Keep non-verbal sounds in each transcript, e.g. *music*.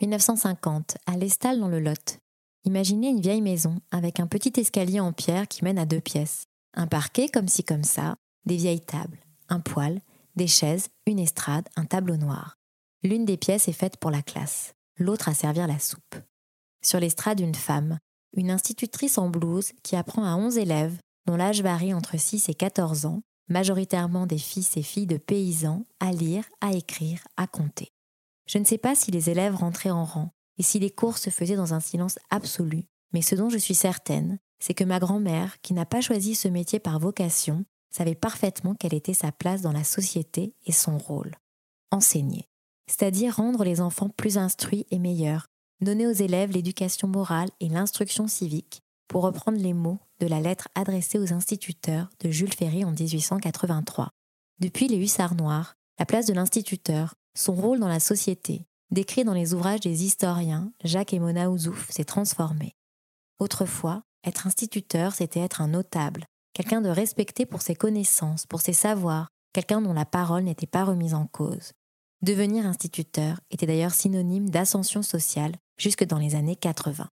1950, à l'Estal dans le Lot. Imaginez une vieille maison avec un petit escalier en pierre qui mène à deux pièces, un parquet comme ci comme ça, des vieilles tables, un poêle, des chaises, une estrade, un tableau noir. L'une des pièces est faite pour la classe, l'autre à servir la soupe. Sur l'estrade, une femme, une institutrice en blouse qui apprend à 11 élèves, dont l'âge varie entre 6 et 14 ans, majoritairement des fils et filles de paysans, à lire, à écrire, à compter. Je ne sais pas si les élèves rentraient en rang et si les cours se faisaient dans un silence absolu, mais ce dont je suis certaine, c'est que ma grand-mère, qui n'a pas choisi ce métier par vocation, savait parfaitement quelle était sa place dans la société et son rôle. Enseigner, c'est-à-dire rendre les enfants plus instruits et meilleurs, donner aux élèves l'éducation morale et l'instruction civique, pour reprendre les mots de la lettre adressée aux instituteurs de Jules Ferry en 1883. Depuis les Hussards Noirs, la place de l'instituteur, son rôle dans la société, décrit dans les ouvrages des historiens Jacques et Mona Ouzouf, s'est transformé. Autrefois, être instituteur, c'était être un notable, quelqu'un de respecté pour ses connaissances, pour ses savoirs, quelqu'un dont la parole n'était pas remise en cause. Devenir instituteur était d'ailleurs synonyme d'ascension sociale jusque dans les années 80.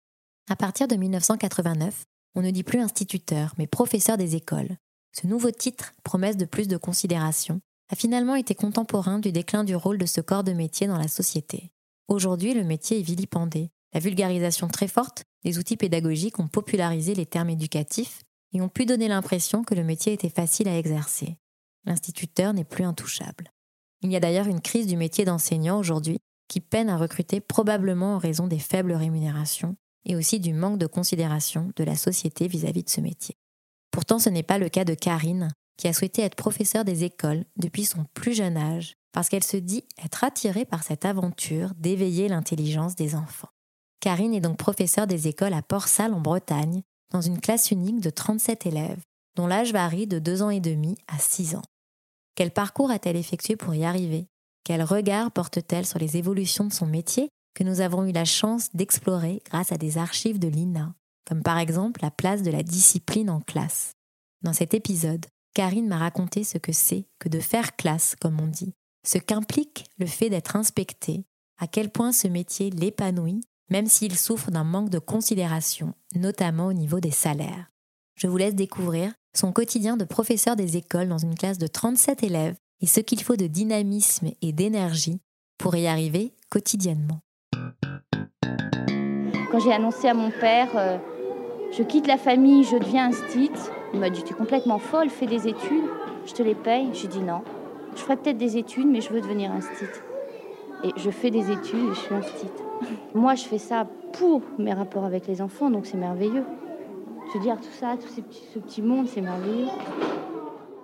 À partir de 1989, on ne dit plus instituteur, mais professeur des écoles. Ce nouveau titre, promesse de plus de considération, a finalement été contemporain du déclin du rôle de ce corps de métier dans la société. Aujourd'hui, le métier est vilipendé. La vulgarisation très forte des outils pédagogiques ont popularisé les termes éducatifs et ont pu donner l'impression que le métier était facile à exercer. L'instituteur n'est plus intouchable. Il y a d'ailleurs une crise du métier d'enseignant aujourd'hui qui peine à recruter probablement en raison des faibles rémunérations et aussi du manque de considération de la société vis-à-vis de ce métier. Pourtant, ce n'est pas le cas de Karine, qui a souhaité être professeure des écoles depuis son plus jeune âge, parce qu'elle se dit être attirée par cette aventure d'éveiller l'intelligence des enfants. Karine est donc professeure des écoles à Port-Salle en Bretagne, dans une classe unique de 37 élèves, dont l'âge varie de 2 ans et demi à 6 ans. Quel parcours a-t-elle effectué pour y arriver? Quel regard porte-t-elle sur les évolutions de son métier que nous avons eu la chance d'explorer grâce à des archives de l'INA, comme par exemple la place de la discipline en classe? Dans cet épisode, Karine m'a raconté ce que c'est que de faire classe, comme on dit, ce qu'implique le fait d'être inspecté, à quel point ce métier l'épanouit, même s'il souffre d'un manque de considération, notamment au niveau des salaires. Je vous laisse découvrir son quotidien de professeur des écoles dans une classe de 37 élèves et ce qu'il faut de dynamisme et d'énergie pour y arriver quotidiennement. Quand j'ai annoncé à mon père, euh, je quitte la famille, je deviens instite, il m'a dit, tu es complètement folle, fais des études, je te les paye. J'ai dit non, je ferai peut-être des études, mais je veux devenir instite. Et je fais des études et je suis instite. *laughs* Moi, je fais ça pour mes rapports avec les enfants, donc c'est merveilleux. Je veux dire, tout ça, tout ces petits, ce petit monde, c'est merveilleux.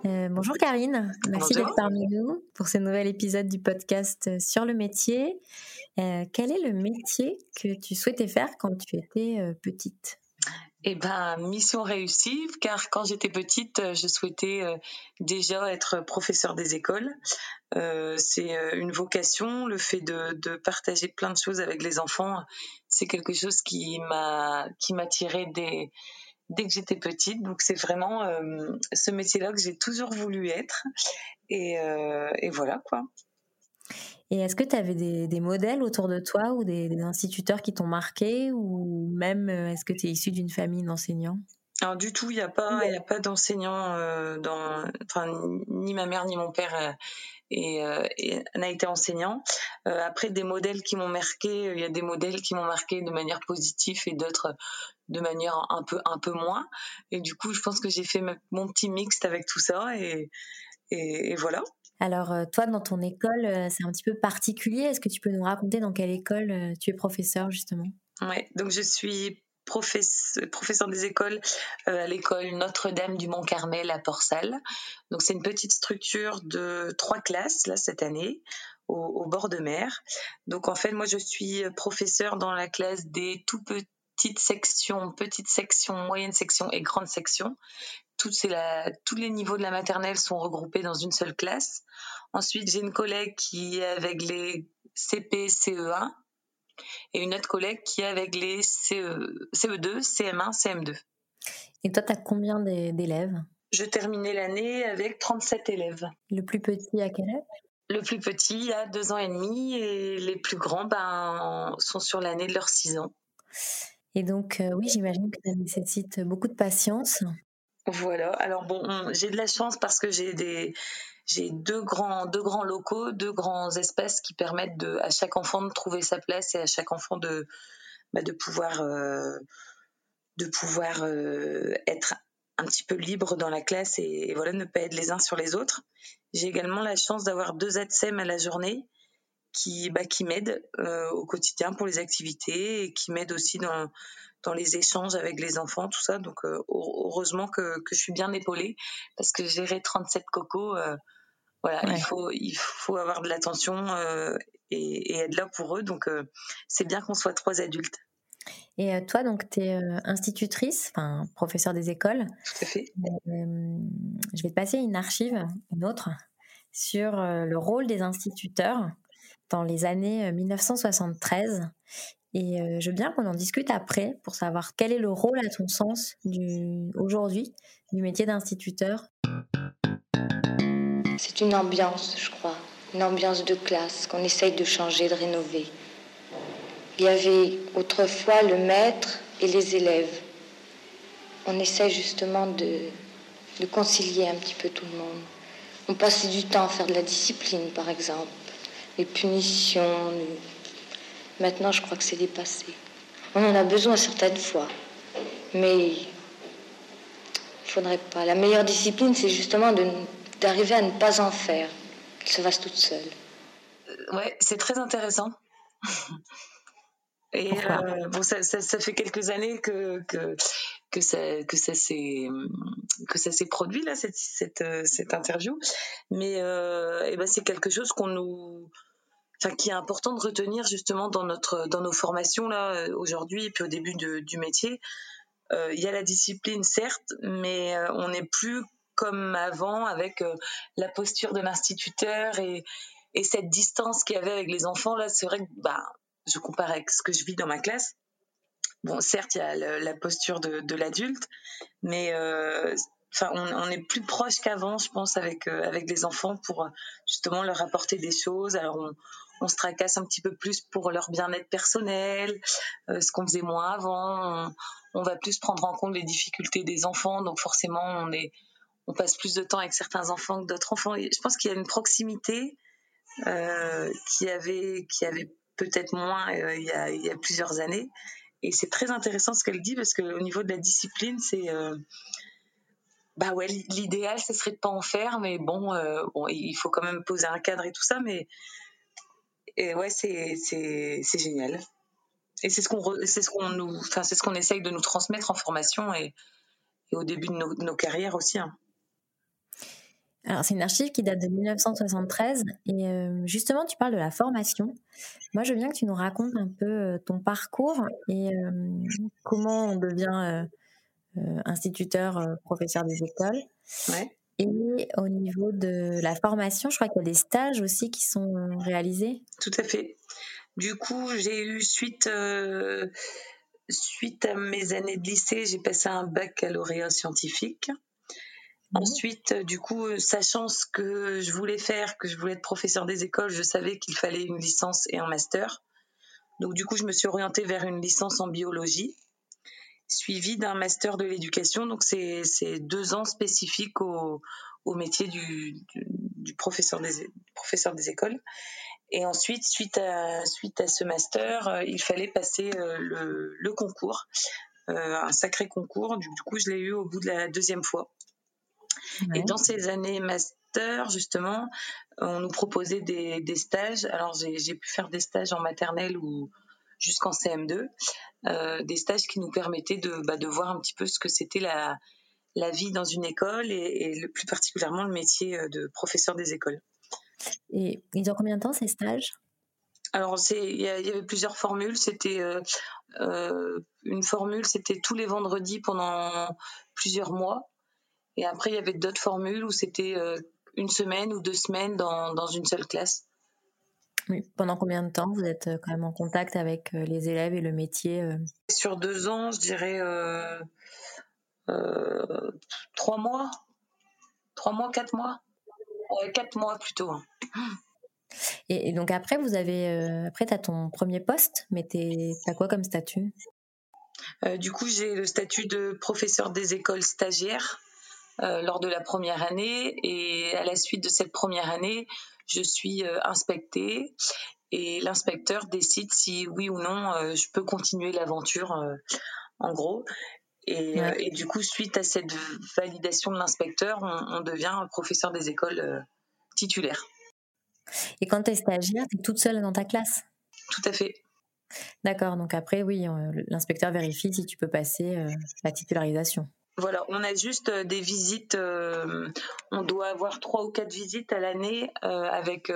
Euh, bonjour Karine, merci d'être parmi nous pour ce nouvel épisode du podcast sur le métier. Euh, quel est le métier que tu souhaitais faire quand tu étais euh, petite? Eh ben, mission réussie, car quand j'étais petite, euh, je souhaitais euh, déjà être professeur des écoles. Euh, c'est une vocation, le fait de, partager plein de choses avec les enfants, c'est quelque chose qui m'a qui m'attirait dès dès que j'étais petite. Donc c'est vraiment ce métier-là que j'ai toujours voulu être. Et voilà quoi. Et est-ce que tu avais des, modèles autour de toi ou des, instituteurs qui t'ont marqué ou même euh, est-ce que tu es issu d'une famille d'enseignants? Alors du tout, il n'y a pas, il pas d'enseignant euh, dans, enfin ni ma mère ni mon père euh, et, euh, n'a été enseignant. Euh, après des modèles qui m'ont marqué, il y a des modèles qui m'ont marqué de manière positive et d'autres de manière un peu un peu moins. Et du coup, je pense que j'ai fait mon petit mixte avec tout ça et, et, voilà. Alors, toi, dans ton école, c'est un petit peu particulier. Est-ce que tu peux nous raconter dans quelle école tu es professeur, justement? Ouais, donc je suis professeur des écoles à l'école Notre-Dame du Mont-Carmel à Port-Salle. Donc, c'est une petite structure de trois classes, là, cette année, au, bord de mer. Donc en fait, moi je suis professeur dans la classe des tout petites sections, petites sections, moyennes sections et grandes La, tous les niveaux de la maternelle sont regroupés dans une seule classe. Ensuite, j'ai une collègue qui est avec les CP, CE1 et une autre collègue qui est avec les CE, CE2, CM1, CM2. Et toi, tu as combien d'élèves? Je terminais l'année avec 37 élèves. Le plus petit à quel âge? Le plus petit a deux ans et demi et les plus grands ben, sont sur l'année de leurs six ans. Et donc, euh, oui, j'imagine que ça nécessite beaucoup de patience. Voilà. Alors bon, j'ai de la chance parce que j'ai des j'ai deux grands deux grands locaux, deux grands espaces qui permettent à chaque enfant de trouver sa place et à chaque enfant de bah, de pouvoir euh, de pouvoir euh, être un petit peu libre dans la classe et, voilà ne pas être les uns sur les autres. J'ai également la chance d'avoir deux ATSEM à la journée qui, bah, qui m'aident euh, au quotidien pour les activités et qui m'aident aussi dans, dans les échanges avec les enfants, tout ça. Donc euh, heureusement que, que, je suis bien épaulée parce que gérer 37 cocos, euh, voilà, il, faut, il faut avoir de l'attention et, et, être là pour eux. Donc c'est bien qu'on soit trois adultes. Et euh, toi, donc, tu es euh, institutrice, enfin, professeur des écoles. Tout à fait. Euh, je vais te passer une archive, une autre, sur le rôle des instituteurs dans les années 1973. Et je veux bien qu'on en discute après pour savoir quel est le rôle, à ton sens, aujourd'hui, du métier d'instituteur. C'est une ambiance, je crois, une ambiance de classe qu'on essaye de changer, de rénover. Il y avait autrefois le maître et les élèves. On essaie justement de, concilier un petit peu tout le monde. On passait du temps à faire de la discipline, par exemple, les punitions. Maintenant, je crois que c'est dépassé. On en a besoin certaines fois, mais il faudrait pas. La meilleure discipline, c'est justement d'arriver à ne pas en faire, qu'elle se fasse toute seule. Euh, ouais, c'est très intéressant. Et euh, bon, ça, ça, ça, fait quelques années que, que, que ça, que ça s'est que ça s'est produit là cette cette, euh, cette interview, mais euh, et ben c'est quelque chose qu'on nous Enfin, qui est important de retenir justement dans notre dans nos formations là euh, aujourd'hui et puis au début de, du métier. Euh, il y a la discipline certes, mais on n'est plus comme avant avec la posture de l'instituteur et, et cette distance qu'il y avait avec les enfants là. C'est vrai que bah je compare avec ce que je vis dans ma classe. Bon, certes, il y a la posture de, l'adulte, mais euh, enfin, on, est plus proche qu'avant, je pense, avec euh, avec les enfants pour euh, justement leur apporter des choses. Alors on, on se tracasse un petit peu plus pour leur bien-être personnel, ce qu'on faisait moins avant. On, va plus prendre en compte les difficultés des enfants, donc forcément on est on passe plus de temps avec certains enfants que d'autres enfants. Et je pense qu'il y a une proximité qui avait qui avait peut-être moins euh, il, y a, plusieurs années. Et c'est très intéressant ce qu'elle dit parce qu'au niveau de la discipline, c'est euh, bah ouais, l'idéal ce serait de pas en faire, mais bon, euh, bon, il faut quand même poser un cadre et tout ça, mais et ouais, c'est c'est génial. Et c'est ce qu'on c'est ce qu'on nous, enfin c'est ce qu'on essaye de nous transmettre en formation et, et au début de nos, nos carrières aussi. Hein. Alors, c'est une archive qui date de 1973. Et euh, justement, tu parles de la formation. Moi, je veux bien que tu nous racontes un peu euh, ton parcours et euh, comment on devient instituteur, professeur des écoles. Ouais. Et au niveau de la formation, je crois qu'il y a des stages aussi qui sont réalisés. Tout à fait. Du coup, j'ai eu suite, suite à mes années de lycée, j'ai passé un baccalauréat scientifique. Mhm. Ensuite, euh, du coup, euh, sachant ce que je voulais faire, que je voulais être professeur des écoles, je savais qu'il fallait une licence et un master. Donc, du coup, je me suis orientée vers une licence en biologie, suivie d'un master de l'éducation. Donc, c'est deux ans spécifiques au, au métier du, du, professeur, des, professeur des écoles. Et ensuite, suite à, suite à ce master, euh, il fallait passer le, le concours un sacré concours. Du, coup, je l'ai eu au bout de la deuxième fois. Et dans ces années master, justement, on nous proposait des, des stages. Alors, j'ai pu faire des stages en maternelle ou jusqu'en CM2, euh, des stages qui nous permettaient de, bah, de voir un petit peu ce que c'était la, la vie dans une école et, et le plus particulièrement le métier euh, de professeur des écoles. Et ils ont combien de temps ces stages? Alors, il y, y, avait plusieurs formules. C'était euh, euh, une formule, c'était tous les vendredis pendant plusieurs mois. Et après, il y avait d'autres formules où c'était euh, une semaine ou deux semaines dans, dans, une seule classe. Oui. Pendant combien de temps vous êtes euh, quand même en contact avec euh, les élèves et le métier euh? Sur deux ans, je dirais euh, trois mois. Trois mois, quatre mois. Quatre mois plutôt. Hein. Et, et, donc après, vous avez, après, tu as ton premier poste, mais tu as quoi comme statut? Du coup, j'ai le statut de professeur des écoles stagiaires lors de la première année. Et à la suite de cette première année, je suis euh, inspectée et l'inspecteur décide si oui ou non euh, je peux continuer l'aventure, en gros. Et, ouais. et, du coup, suite à cette validation de l'inspecteur, on, on, devient professeur des écoles titulaires. Et quand tu es stagiaire, tu es toute seule dans ta classe? Tout à fait. D'accord, donc après, oui, l'inspecteur vérifie si tu peux passer euh, la titularisation. Voilà, on a juste des visites, euh, on doit avoir trois ou quatre visites à l'année euh, avec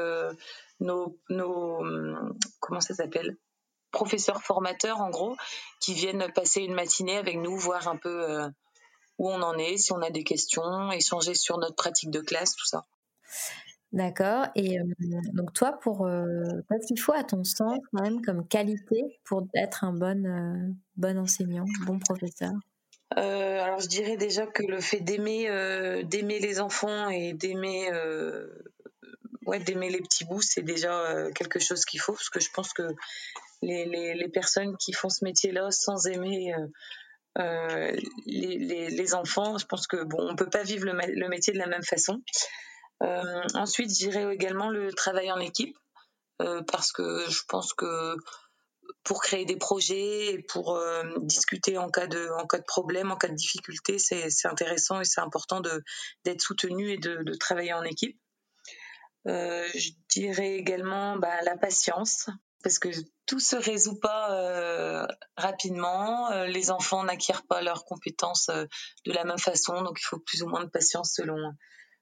nos, nos, comment ça s'appelle professeurs formateurs en gros, qui viennent passer une matinée avec nous, voir un peu où on en est, si on a des questions, échanger sur notre pratique de classe, tout ça. D'accord. Et euh, donc toi, pour euh, qu'est-ce qu'il faut à ton sens quand même comme qualité pour être un bon euh, bon enseignant, bon professeur? Alors je dirais déjà que le fait d'aimer d'aimer les enfants et d'aimer ouais d'aimer les petits bouts, c'est déjà quelque chose qu'il faut parce que je pense que les, les, personnes qui font ce métier-là sans aimer les, les, enfants, je pense que bon, on peut pas vivre le, le métier de la même façon. Euh, ensuite, je dirais également le travail en équipe, euh, parce que je pense que pour créer des projets, pour euh, discuter en cas de en cas de problème, en cas de difficulté, c'est intéressant et c'est important d'être soutenu et de, travailler en équipe. Euh, je dirais également bah, la patience, parce que tout se résout pas euh, rapidement. Les enfants n'acquièrent pas leurs compétences de la même façon, donc il faut plus ou moins de patience selon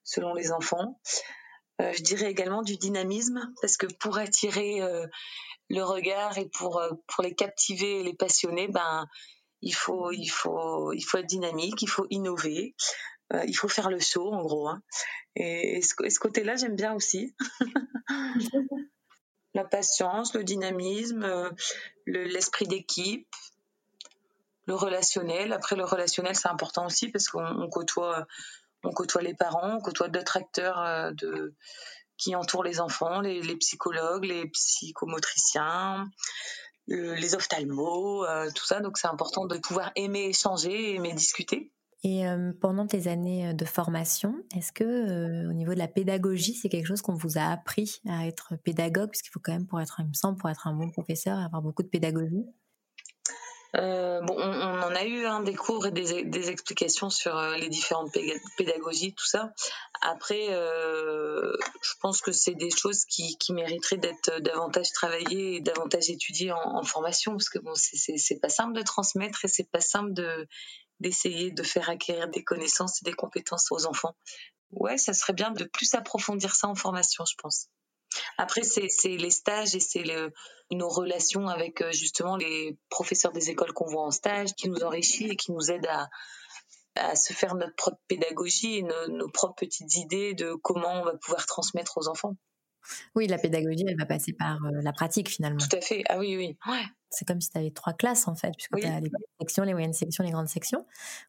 selon les enfants. Je dirais également du dynamisme, parce que pour attirer le regard et pour, euh, pour les captiver et les passionner, ben, il, faut, il, faut, il faut être dynamique, il faut innover, euh, il faut faire le show en gros. Hein. Et, ce, côté-là, j'aime bien aussi. *laughs* La patience, le dynamisme, l'esprit le, d'équipe, le relationnel. Après, le relationnel, c'est important aussi parce qu'on côtoie on côtoie les parents, on côtoie d'autres acteurs euh, de, qui entourent les enfants, les, psychologues, les psychomotriciens, le, les ophtalmos, euh, tout ça. Donc c'est important de pouvoir aimer échanger, aimer discuter. Et euh, pendant tes années de formation, est-ce que euh, au niveau de la pédagogie, c'est quelque chose qu'on vous a appris à être pédagogue, puisqu'il faut quand même pour être, il me semble, pour être un bon professeur, avoir beaucoup de pédagogie. Euh, bon, on, on, en a eu hein, des cours et des, des explications sur euh, les différentes pédagogies, tout ça. Après, euh, je pense que c'est des choses qui, qui mériteraient d'être davantage travaillées et davantage étudiées en, en formation, parce que bon, c'est pas simple de transmettre et c'est pas simple de d'essayer de faire acquérir des connaissances et des compétences aux enfants. Ouais, ça serait bien de plus approfondir ça en formation, je pense. Après, c'est les stages et c'est nos relations avec euh, justement les professeurs des écoles qu'on voit en stage qui nous enrichit et qui nous aident à, se faire notre propre pédagogie et nos, propres petites idées de comment on va pouvoir transmettre aux enfants. Oui, la pédagogie, elle va passer par euh, la pratique finalement. Tout à fait. Ah oui, oui. Ouais. C'est comme si tu avais trois classes en fait, puisque oui. tu as les petites sections, les moyennes sections, les grandes sections.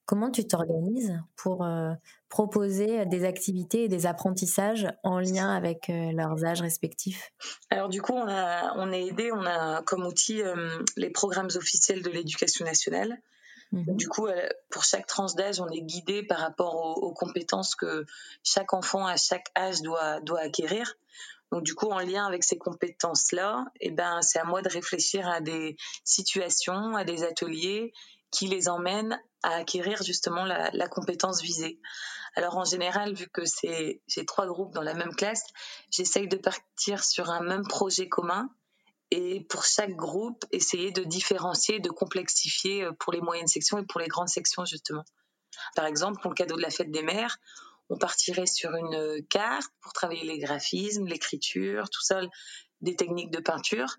Comment tu t'organises pour euh, proposer des activités et des apprentissages en lien avec euh, leurs âges respectifs? Alors du coup, on a, on est aidé, on a comme outil euh, les programmes officiels de l'éducation nationale. Mmh. Du coup, pour chaque tranche d'âge, on est guidé par rapport aux, aux, compétences que chaque enfant à chaque âge doit, doit acquérir. Donc du coup, en lien avec ces compétences-là, eh ben, c'est à moi de réfléchir à des situations, à des ateliers qui les emmène à acquérir justement la, la compétence visée. Alors en général, vu que c'est j'ai trois groupes dans la même classe, j'essaye de partir sur un même projet commun et pour chaque groupe, essayer de différencier, de complexifier euh, pour les moyennes sections et pour les grandes sections justement. Par exemple, pour le cadeau de la fête des mères, on partirait sur une carte pour travailler les graphismes, l'écriture, tout ça, des techniques de peinture.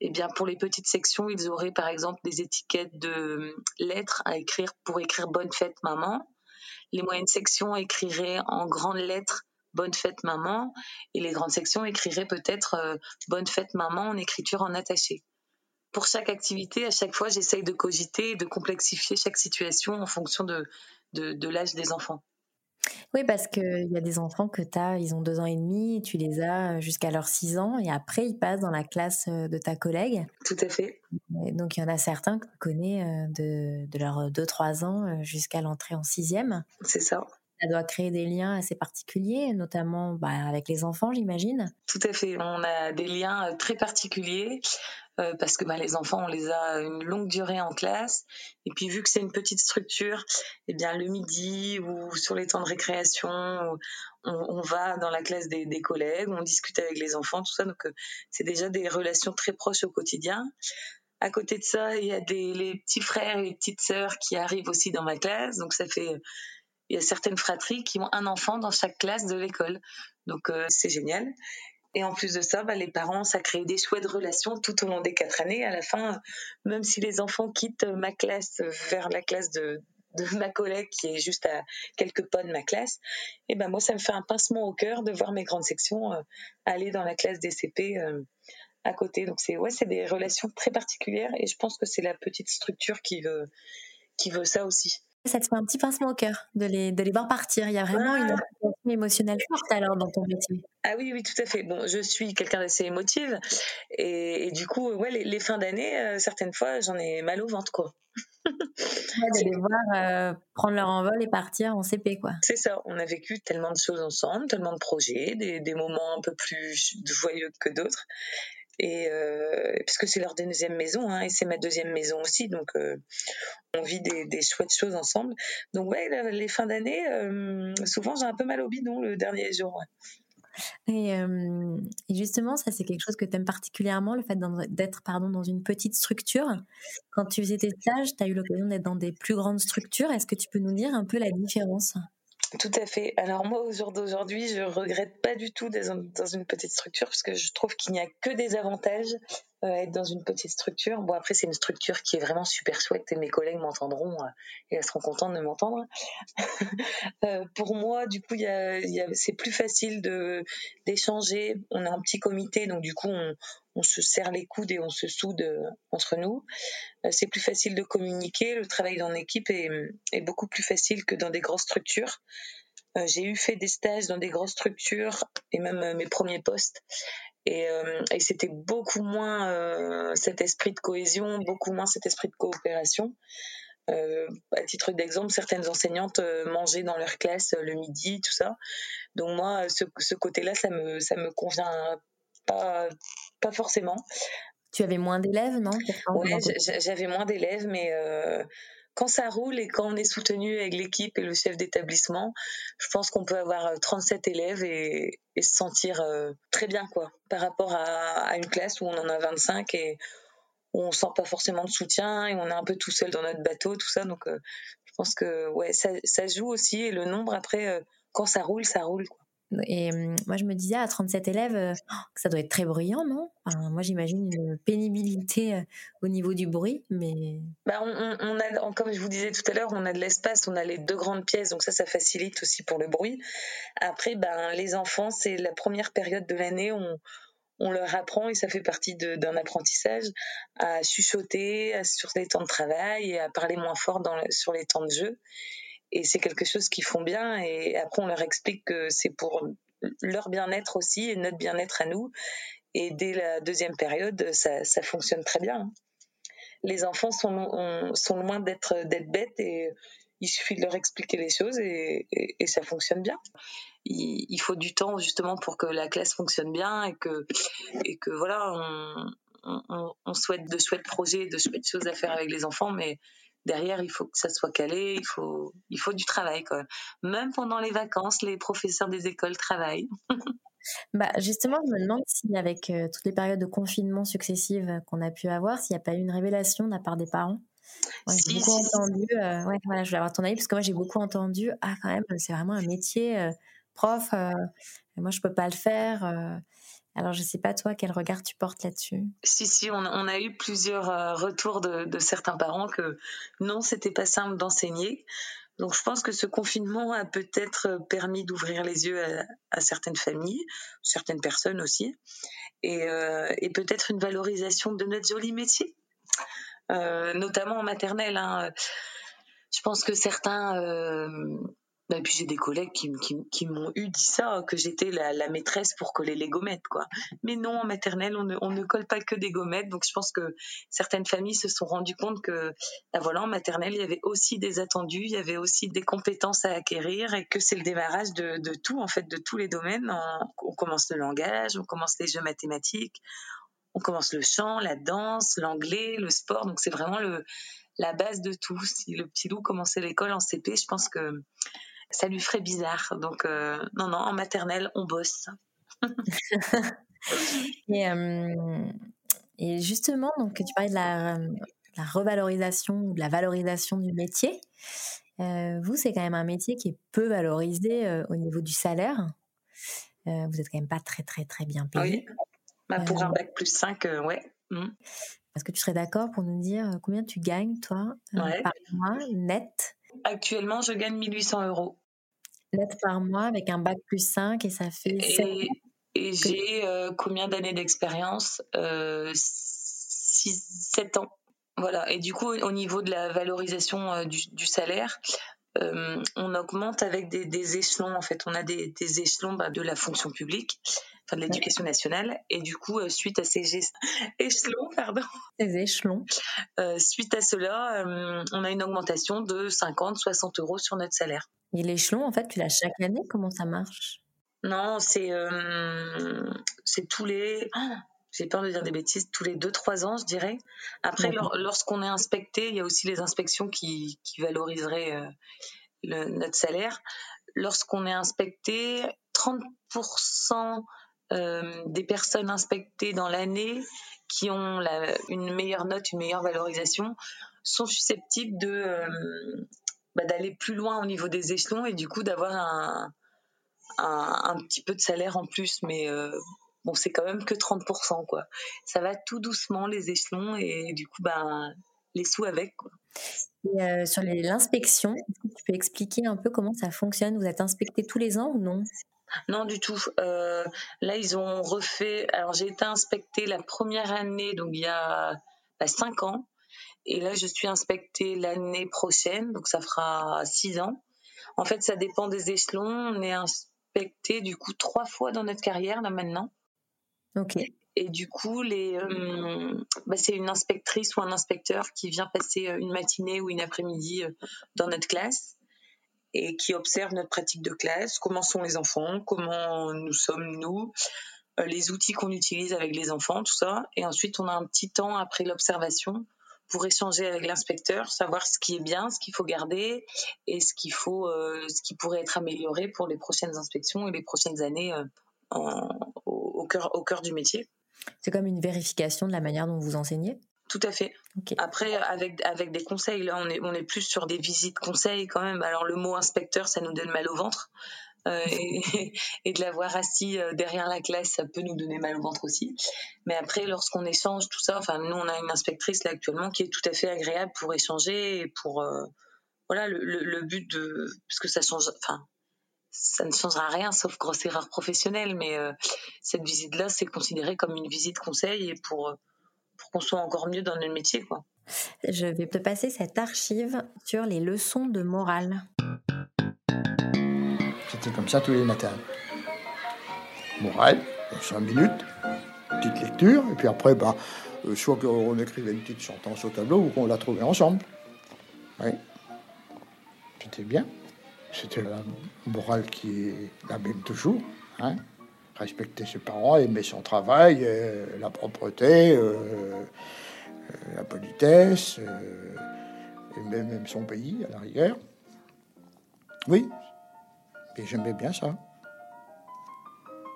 Eh bien pour les petites sections, ils auraient par exemple des étiquettes de lettres à écrire pour écrire bonne fête maman. Les moyennes sections écriraient en grandes lettres bonne fête maman et les grandes sections écriraient peut-être euh, bonne fête maman en écriture en attaché. Pour chaque activité, à chaque fois, j'essaye de cogiter et de complexifier chaque situation en fonction de, l'âge des enfants. Oui, parce qu'il y a des enfants que tu as, ils ont deux ans et demi, tu les as jusqu'à leurs six ans, et après ils passent dans la classe de ta collègue. Tout à fait. donc il y en a certains que tu connais de, de leurs deux, trois ans jusqu'à l'entrée en sixième. C'est ça ça doit créer des liens assez particuliers, notamment bah, avec les enfants, j'imagine. Tout à fait. On a des liens très particuliers euh, parce que bah, les enfants, on les a une longue durée en classe. Et puis, vu que c'est une petite structure, eh bien, le midi ou sur les temps de récréation, on, va dans la classe des, collègues, on discute avec les enfants, tout ça. Donc, euh, c'est déjà des relations très proches au quotidien. À côté de ça, il y a les petits frères et les petites sœurs qui arrivent aussi dans ma classe. Donc, ça fait il y a certaines fratries qui ont un enfant dans chaque classe de l'école. Donc euh, c'est génial. Et en plus de ça, bah, les parents, ça crée des chouettes relations tout au long des quatre années. À la fin, même si les enfants quittent ma classe vers la classe de, ma collègue qui est juste à quelques pas de ma classe, et ben moi, ça me fait un pincement au cœur de voir mes grandes sections euh, aller dans la classe des CP euh, à côté. Donc c'est ouais, des relations très particulières et je pense que c'est la petite structure qui veut ça aussi. Ça te fait un petit pincement au cœur de les, de les voir partir. Il y a vraiment une émotion émotionnelle forte alors dans ton métier. Ah oui, oui, tout à fait. Bon, je suis quelqu'un d'assez émotive et, du coup, ouais, les, fins d'année, euh, certaines fois, j'en ai mal au ventre, quoi. de les voir euh, prendre leur envol et partir en CP, quoi. C'est ça. On a vécu tellement de choses ensemble, tellement de projets, des, des moments un peu plus joyeux que d'autres et euh, puisque c'est leur deuxième maison hein, et c'est ma deuxième maison aussi donc euh, on vit des, des, chouettes choses ensemble. Donc ouais les fins d'année euh, souvent j'ai un peu mal au bidon le dernier jour et, justement ça c'est quelque chose que tu aimes particulièrement le fait d'être pardon dans une petite structure. Quand tu faisais tes stages tu as eu l'occasion d'être dans des plus grandes structures. Est-ce que tu peux nous dire un peu la différence? Tout à fait. Alors moi, au jour d'aujourd'hui, je regrette pas du tout d'être dans une petite structure parce que je trouve qu'il n'y a que des avantages euh, à être dans une petite structure. Bon, après, c'est une structure qui est vraiment super chouette et mes collègues m'entendront euh, et elles seront contentes de m'entendre. *laughs* euh, pour moi, du coup, y y a, c'est plus facile d'échanger. On a un petit comité, donc du coup, on, on se serre les coudes et on se soude euh, entre nous. c'est plus facile de communiquer. Le travail en équipe est, beaucoup plus facile que dans des grosses structures. Euh, j'ai eu fait des stages dans des grosses structures et même euh, mes premiers postes. Et, euh, et c'était beaucoup moins cet esprit de cohésion, beaucoup moins cet esprit de coopération. Euh, à titre d'exemple, certaines enseignantes mangeaient dans leur classe le midi, tout ça. Donc moi, ce, ce côté-là, ça me ça me convient pas pas forcément. Tu avais moins d'élèves, non Ouais, j'avais moins d'élèves, mais euh, quand ça roule et quand on est soutenu avec l'équipe et le chef d'établissement, je pense qu'on peut avoir 37 euh, élèves et, se sentir euh, très bien quoi par rapport à, une classe où on en a 25 et où on sent pas forcément de soutien et on est un peu tout seul dans notre bateau, tout ça. Donc, euh, je pense que ouais, ça, ça, joue aussi et le nombre après, quand ça roule, ça roule. Quoi. Et hum, moi, je me disais, à 37 élèves, euh, ça doit être très bruyant, non? Moi, j'imagine une pénibilité euh, au niveau du bruit, mais... Bah, on, a, comme je vous disais tout à l'heure, on a de l'espace, on a les deux grandes pièces, donc ça, ça facilite aussi pour le bruit. Après, ben, les enfants, c'est la première période de l'année, on, on leur apprend, et ça fait partie d'un apprentissage, à chuchoter sur les temps de travail et à parler moins fort sur les temps de jeu et c'est quelque chose qu'ils font bien et après on leur explique que c'est pour leur bien-être aussi et notre bien-être à nous et dès la deuxième période ça, fonctionne très bien les enfants sont, loin d'être bêtes et il suffit de leur expliquer les choses et, ça fonctionne bien. Il, faut du temps justement pour que la classe fonctionne bien et que, et que voilà, on, on, on souhaite de chouettes projets, de chouettes choses à faire avec les enfants, mais derrière, il faut que ça soit calé, il faut, il faut du travail. Quoi. Même pendant les vacances, les professeurs des écoles travaillent. *laughs* bah, justement, je me demande si, avec euh, toutes les périodes de confinement successives qu'on a pu avoir, s'il n'y a pas eu une révélation de la part des parents? j'ai beaucoup entendu, euh, ouais, voilà, je voulais avoir ton avis, parce que moi j'ai beaucoup entendu, ah quand même, c'est vraiment un métier, euh, prof, moi je peux pas le faire. Alors, je ne sais pas, toi, quel regard tu portes là-dessus? Si, si, on, a eu plusieurs euh, retours de, certains parents que non, c'était pas simple d'enseigner. Donc, je pense que ce confinement a peut-être permis d'ouvrir les yeux à, certaines familles, certaines personnes aussi, et, euh, peut-être une valorisation de notre joli métier, euh, notamment en maternelle. Hein. Je pense que certains et puis j'ai des collègues qui, qui, m'ont eu dit ça, que j'étais la, maîtresse pour coller les gommettes, quoi. Mais non, en maternelle, on ne, on ne, colle pas que des gommettes. Donc je pense que certaines familles se sont rendues compte que, ben voilà, en maternelle, il y avait aussi des attendus, il y avait aussi des compétences à acquérir et que c'est le démarrage de, de, tout, en fait, de tous les domaines. On, commence le langage, on commence les jeux mathématiques, on commence le chant, la danse, l'anglais, le sport. Donc c'est vraiment le, la base de tout. Si le petit loup commençait l'école en CP, je pense que ça lui ferait bizarre. Donc, euh, non, non, en maternelle, on bosse. *laughs* Euh, et, justement, donc, tu parlais de la, revalorisation ou de la valorisation du métier. Euh, vous, c'est quand même un métier qui est peu valorisé au niveau du salaire. vous êtes quand même pas très, très, très bien payé. Oui. Bah, pour un bac plus 5, ouais. Mmh. Est-ce que tu serais d'accord pour nous dire combien tu gagnes, toi, par mois, net? Actuellement, je gagne 1800 euros net par mois avec un bac plus 5 et ça fait Et, et j'ai euh, combien d'années d'expérience? Euh, 7 ans. Voilà. Et du coup, au niveau de la valorisation euh, du, salaire, euh, on augmente avec des, échelons. En fait, on a des, échelons bah, de la fonction publique, enfin de l'éducation nationale. Et du coup, suite à ces *laughs* échelons, pardon. Ces échelons. suite à cela, on a une augmentation de 50, 60 euros sur notre salaire. Et l'échelon, en fait, tu l'as chaque année? Comment ça marche? Non, c'est euh, c'est tous les. Oh, j'ai peur de dire des bêtises, tous les 2-3 ans, je dirais. Après, lorsqu'on est inspecté, il y a aussi les inspections qui, qui valoriseraient euh, le, notre salaire. Lorsqu'on est inspecté, 30% euh, des personnes inspectées dans l'année qui ont la, une meilleure note, une meilleure valorisation, sont susceptibles de, bah, d'aller plus loin au niveau des échelons et du coup d'avoir un, un, petit peu de salaire en plus. Mais euh, bon, c'est quand même que 30%. Quoi. Ça va tout doucement les échelons et du coup, ben, les sous avec. Quoi. Et euh, sur l'inspection, tu peux expliquer un peu comment ça fonctionne? Vous êtes inspecté tous les ans ou non? Non, du tout. Euh, là, ils ont refait. Alors, j'ai été inspectée la première année, donc il y a bah, cinq ans. Et là, je suis inspectée l'année prochaine, donc ça fera six ans. En fait, ça dépend des échelons. On est inspecté du coup trois fois dans notre carrière là maintenant. Et du coup, euh, bah, c'est une inspectrice ou un inspecteur qui vient passer euh, une matinée ou une après-midi euh, dans notre classe et qui observe notre pratique de classe, comment sont les enfants, comment nous sommes nous, les outils qu'on utilise avec les enfants, tout ça. Et ensuite, on a un petit temps après l'observation pour échanger avec l'inspecteur, savoir ce qui est bien, ce qu'il faut garder et ce qu'il faut, ce qui pourrait être amélioré pour les prochaines inspections et les prochaines années euh, au, cœur, au cœur du métier. C'est comme une vérification de la manière dont vous enseignez? Tout à fait. Après, avec, avec des conseils, là, on est, on est plus sur des visites conseils quand même. Alors, le mot inspecteur, ça nous donne mal au ventre. Euh, *laughs* et, de l'avoir assis euh, derrière la classe, ça peut nous donner mal au ventre aussi. Mais après, lorsqu'on échange tout ça, enfin, nous, on a une inspectrice là actuellement qui est tout à fait agréable pour échanger et pour, euh, voilà, le, le, but de, parce que ça change, enfin, ça ne changera rien sauf grosse erreur professionnelle, mais cette visite-là, c'est considéré comme une visite conseil et pour, pour qu'on soit encore mieux dans notre métier, quoi. Je vais te passer cette archive sur les leçons de morale. C'était comme ça tous les matins. Morale, 5 minutes, petite lecture, et puis après, bah, euh, soit qu'on écrivait une petite sentence au tableau ou qu'on la trouvait ensemble. Oui. C'était bien. C'était la morale qui est la même toujours. Hein. Respecter ses parents, aimer son travail, euh, la propreté, euh, la politesse, et même, même son pays à la rigueur. Oui, et j'aimais bien ça.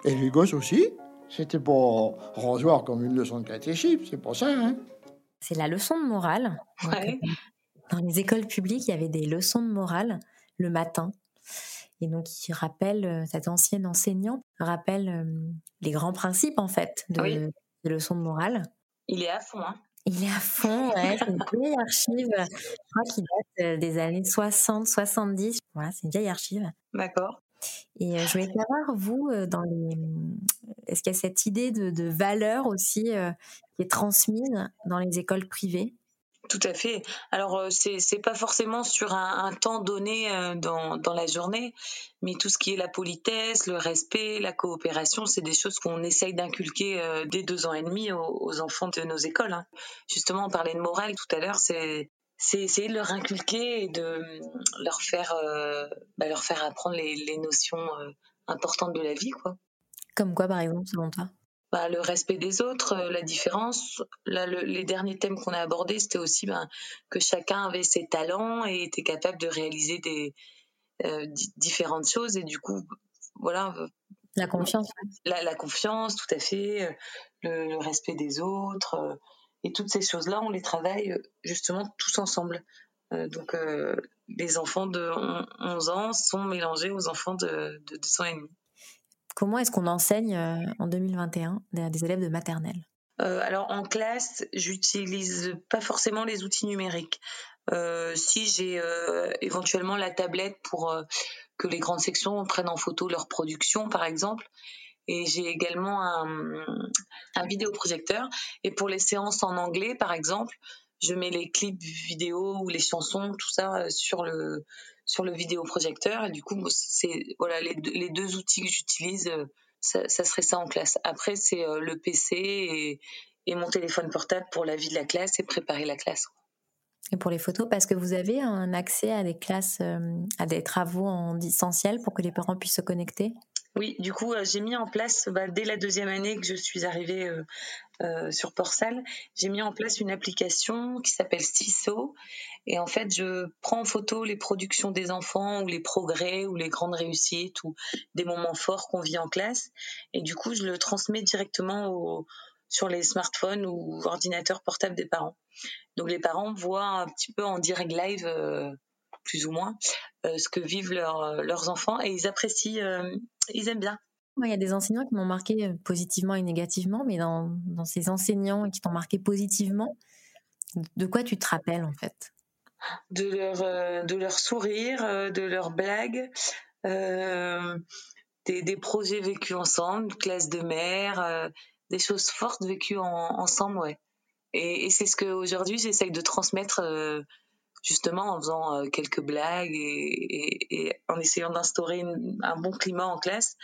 Et les gosses aussi, c'était pour recevoir comme une leçon de catéchisme, c'est pour ça. Hein. C'est la leçon de morale. Ouais. euh, dans les écoles publiques, il y avait des leçons de morale le matin. Et donc, il rappelle, euh, cet ancien enseignant rappelle euh, les grands principes, en fait, de, Oui. des leçons de morale. Il est à fond. Hein. Il est à fond, ouais, c'est une vieille archive. Je crois qu'il date euh, des années 60, 70. Voilà, c'est une vieille archive. D'accord. Et je voulais savoir, vous, dans les... est-ce qu'il y a cette idée de, de valeur aussi euh, qui est transmise dans les écoles privées? Tout à fait. Alors, euh, c'est pas forcément sur un, temps donné euh, dans, dans la journée, mais tout ce qui est la politesse, le respect, la coopération, c'est des choses qu'on essaye d'inculquer euh, dès deux ans et demi aux, enfants de nos écoles. hein. Justement, on parlait de morale tout à l'heure, c'est essayer de leur inculquer et de euh, leur faire bah, leur faire apprendre les, notions importantes de la vie, quoi. Comme quoi, par exemple, selon toi? Bah, le respect des autres, euh, la différence. Là, le- les derniers thèmes qu'on a abordés, c'était aussi ben, que chacun avait ses talents et était capable de réaliser des euh, di- différentes choses. Et du coup, voilà, euh, La confiance. la, la confiance, tout à fait, le, le respect des autres. euh, et toutes ces choses-là, on les travaille justement tous ensemble. Euh, donc, les enfants de on- 11 ans sont mélangés aux enfants de, de 2 ans et demi. Comment est-ce qu'on enseigne euh, en 2021 des élèves de maternelle? Euh, alors en classe, j'utilise pas forcément les outils numériques. Euh, si j'ai éventuellement la tablette pour que les grandes sections prennent en photo leur production, par exemple. Et j'ai également un, vidéoprojecteur. Et pour les séances en anglais, par exemple, je mets les clips vidéo ou les chansons, tout ça sur le sur le vidéoprojecteur. Et du coup, c'est voilà les deux, les deux outils que j'utilise. euh, ça, ça serait ça en classe. Après, c'est euh, le PC et, et mon téléphone portable pour la vie de la classe et préparer la classe. Et pour les photos, parce que vous avez un accès à des classes, euh, à des travaux en distanciel pour que les parents puissent se connecter? Oui, du coup, euh, j'ai mis en place, bah, dès la deuxième année que je suis arrivée euh, euh, sur Port-Salle, j'ai mis en place une application qui s'appelle Stisso. Et en fait, je prends en photo les productions des enfants ou les progrès ou les grandes réussites ou des moments forts qu'on vit en classe. Et du coup, je le transmets directement au- sur les smartphones ou ordinateurs portables des parents. Donc les parents voient un petit peu en direct live, euh, plus ou moins, euh, ce que vivent leurs- leurs enfants et ils apprécient, euh, ils aiment bien. Moi, il y a des enseignants qui m'ont marqué euh, positivement et négativement, mais dans, dans ces enseignants qui t'ont marqué positivement, de quoi tu te rappelles en fait? De leur, euh, de leur sourire, euh, de leurs blagues, euh, des, des projets vécus ensemble, classe de mère, euh, des choses fortes vécues en- ensemble, ouais. Et, et c'est ce qu'aujourd'hui j'essaye de transmettre euh, justement en faisant euh, quelques blagues et, et- et en essayant d'instaurer un bon climat en classe.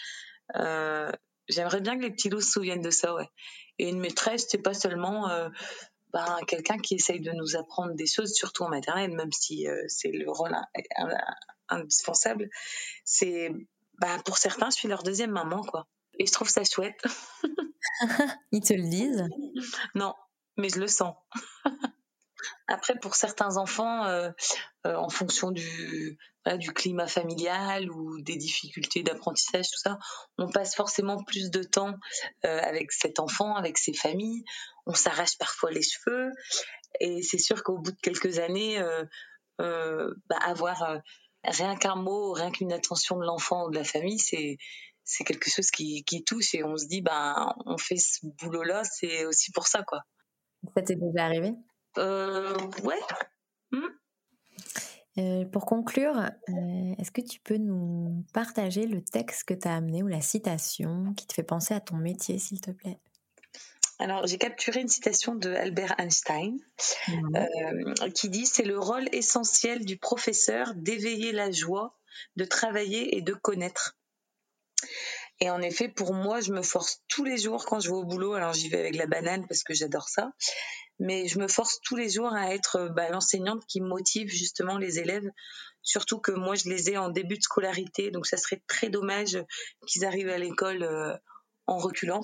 Euh, J'aimerais bien que les petits loups se souviennent de ça, ouais. Et une maîtresse, c'est pas seulement euh, ben, quelqu'un qui essaye de nous apprendre des choses, surtout en maternelle, même si euh, c'est le rôle in- in- indispensable. C'est, ben, pour certains, je suis leur deuxième maman, quoi. Et je trouve ça chouette. *laughs* Ils te le disent? Non, mais je le sens. *laughs* Après, pour certains enfants, euh, euh, en fonction du, climat familial ou des difficultés d'apprentissage, tout ça, on passe forcément plus de temps euh, avec cet enfant, avec ses familles. On s'arrache parfois les cheveux. Et c'est sûr qu'au bout de quelques années, bah, avoir rien qu'un mot, rien qu'une attention de l'enfant ou de la famille, c'est c'est quelque chose qui, qui touche et on se dit ben on fait ce boulot là c'est aussi pour ça quoi Ça t'est déjà arrivé? Euh, ouais. Euh, Pour conclure, euh, est-ce que tu peux nous partager le texte que tu as amené ou la citation qui te fait penser à ton métier, s'il te plaît? Alors, j'ai capturé une citation de Albert Einstein euh, qui dit C'est le rôle essentiel du professeur d'éveiller la joie, de travailler et de connaître. Et en effet, pour moi, je me force tous les jours quand je vais au boulot. Alors, j'y vais avec la banane parce que j'adore ça. Mais je me force tous les jours à être bah, l'enseignante qui motive justement les élèves. Surtout que moi, je les ai en début de scolarité. Donc, ça serait très dommage qu'ils arrivent à l'école euh, en reculant.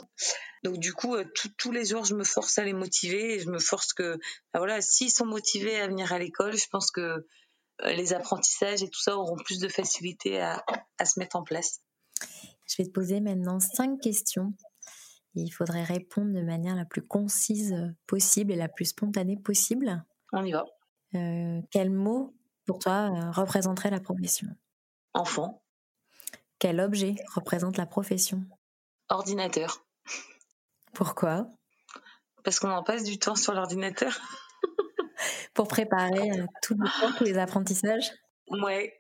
Donc du coup, tous les jours, je me force à les motiver et je me force que, ben voilà, s'ils sont motivés à venir à l'école, je pense que les apprentissages et tout ça auront plus de facilité à se mettre en place. Je vais te poser maintenant cinq questions. Il faudrait répondre de manière la plus concise possible et la plus spontanée possible. On y va. Euh, quel mot, pour toi, euh, représenterait la profession? Enfant. Quel objet représente la profession? Ordinateur. Pourquoi? Parce qu'on en passe du temps sur l'ordinateur. pour préparer euh, tous les apprentissages? Ouais.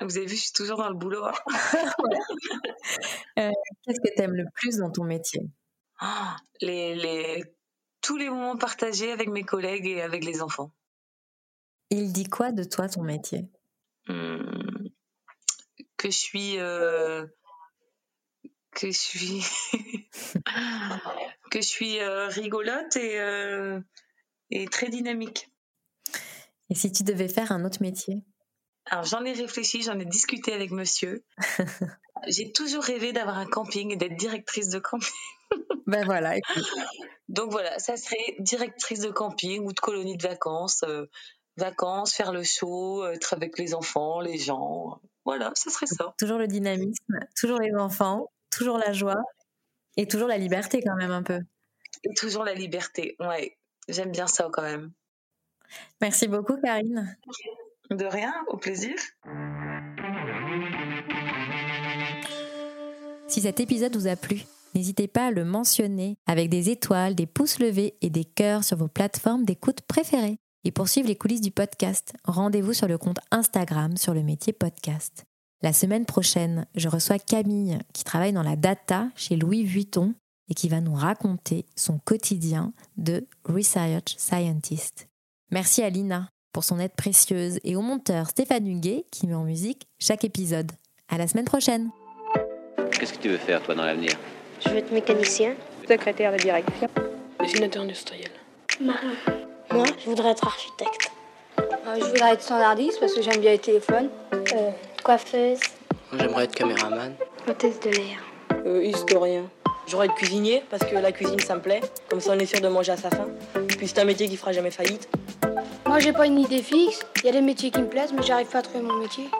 Vous avez vu, je suis toujours dans le boulot. Hein. *laughs* Qu'est-ce que tu aimes le plus dans ton métier? Ah, les, les, Tous les moments partagés avec mes collègues et avec les enfants. Il dit quoi de toi, ton métier? Mmh, Que je suis. Euh, que je suis. *laughs* que je suis euh, rigolote et, euh, et très dynamique. Et si tu devais faire un autre métier? Alors j'en ai réfléchi, j'en ai discuté avec monsieur. *laughs* J'ai toujours rêvé d'avoir un camping et d'être directrice de camping. *laughs* ben voilà. Donc voilà, ça serait directrice de camping ou de colonie de vacances vacances, faire le show, être avec les enfants, les gens. Voilà, ce serait ça. Toujours le dynamisme, toujours les enfants, toujours la joie et toujours la liberté quand même un peu. Et toujours la liberté, ouais. J'aime bien ça quand même. Merci beaucoup Karine. De rien, au plaisir. Si cet épisode vous a plu, n'hésitez pas à le mentionner avec des étoiles, des pouces levés et des cœurs sur vos plateformes d'écoute préférées. Et pour suivre les coulisses du podcast, rendez-vous sur le compte Instagram sur le métier podcast. La semaine prochaine, je reçois Camille qui travaille dans la data chez Louis Vuitton et qui va nous raconter son quotidien de research scientist. Merci à Lina pour son aide précieuse et au monteur Stéphane Huguet qui met en musique chaque épisode. À la semaine prochaine. Qu'est-ce que tu veux faire toi dans l'avenir? Je veux être mécanicien, secrétaire de direction, dessinateur industriel. Marin. Moi, je voudrais être architecte. Euh, je voudrais être standardiste parce que j'aime bien les téléphones. Euh, coiffeuse. J'aimerais être caméraman. Hôtesse de l'air. Euh, historien. J'aurais être cuisinier parce que la cuisine ça me plaît. Comme ça on est sûr de manger à sa faim. Puis c'est un métier qui fera jamais faillite. Moi j'ai pas une idée fixe. Il y a des métiers qui me plaisent mais j'arrive pas à trouver mon métier.